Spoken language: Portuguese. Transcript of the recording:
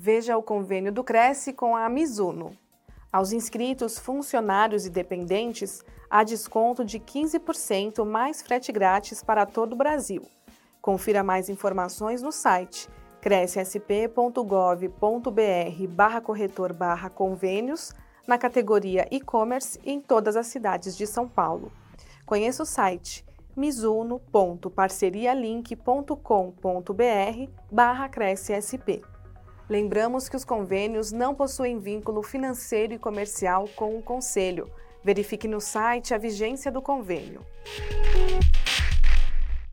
Veja o convênio do Cresce com a Mizuno. Aos inscritos, funcionários e dependentes, há desconto de 15% mais frete grátis para todo o Brasil. Confira mais informações no site crescsp.gov.br barra corretor barra convênios na categoria e-commerce em todas as cidades de São Paulo. Conheça o site mizuno.parcerialink.com.br barra crescsp. Lembramos que os convênios não possuem vínculo financeiro e comercial com o Conselho. Verifique no site a vigência do convênio.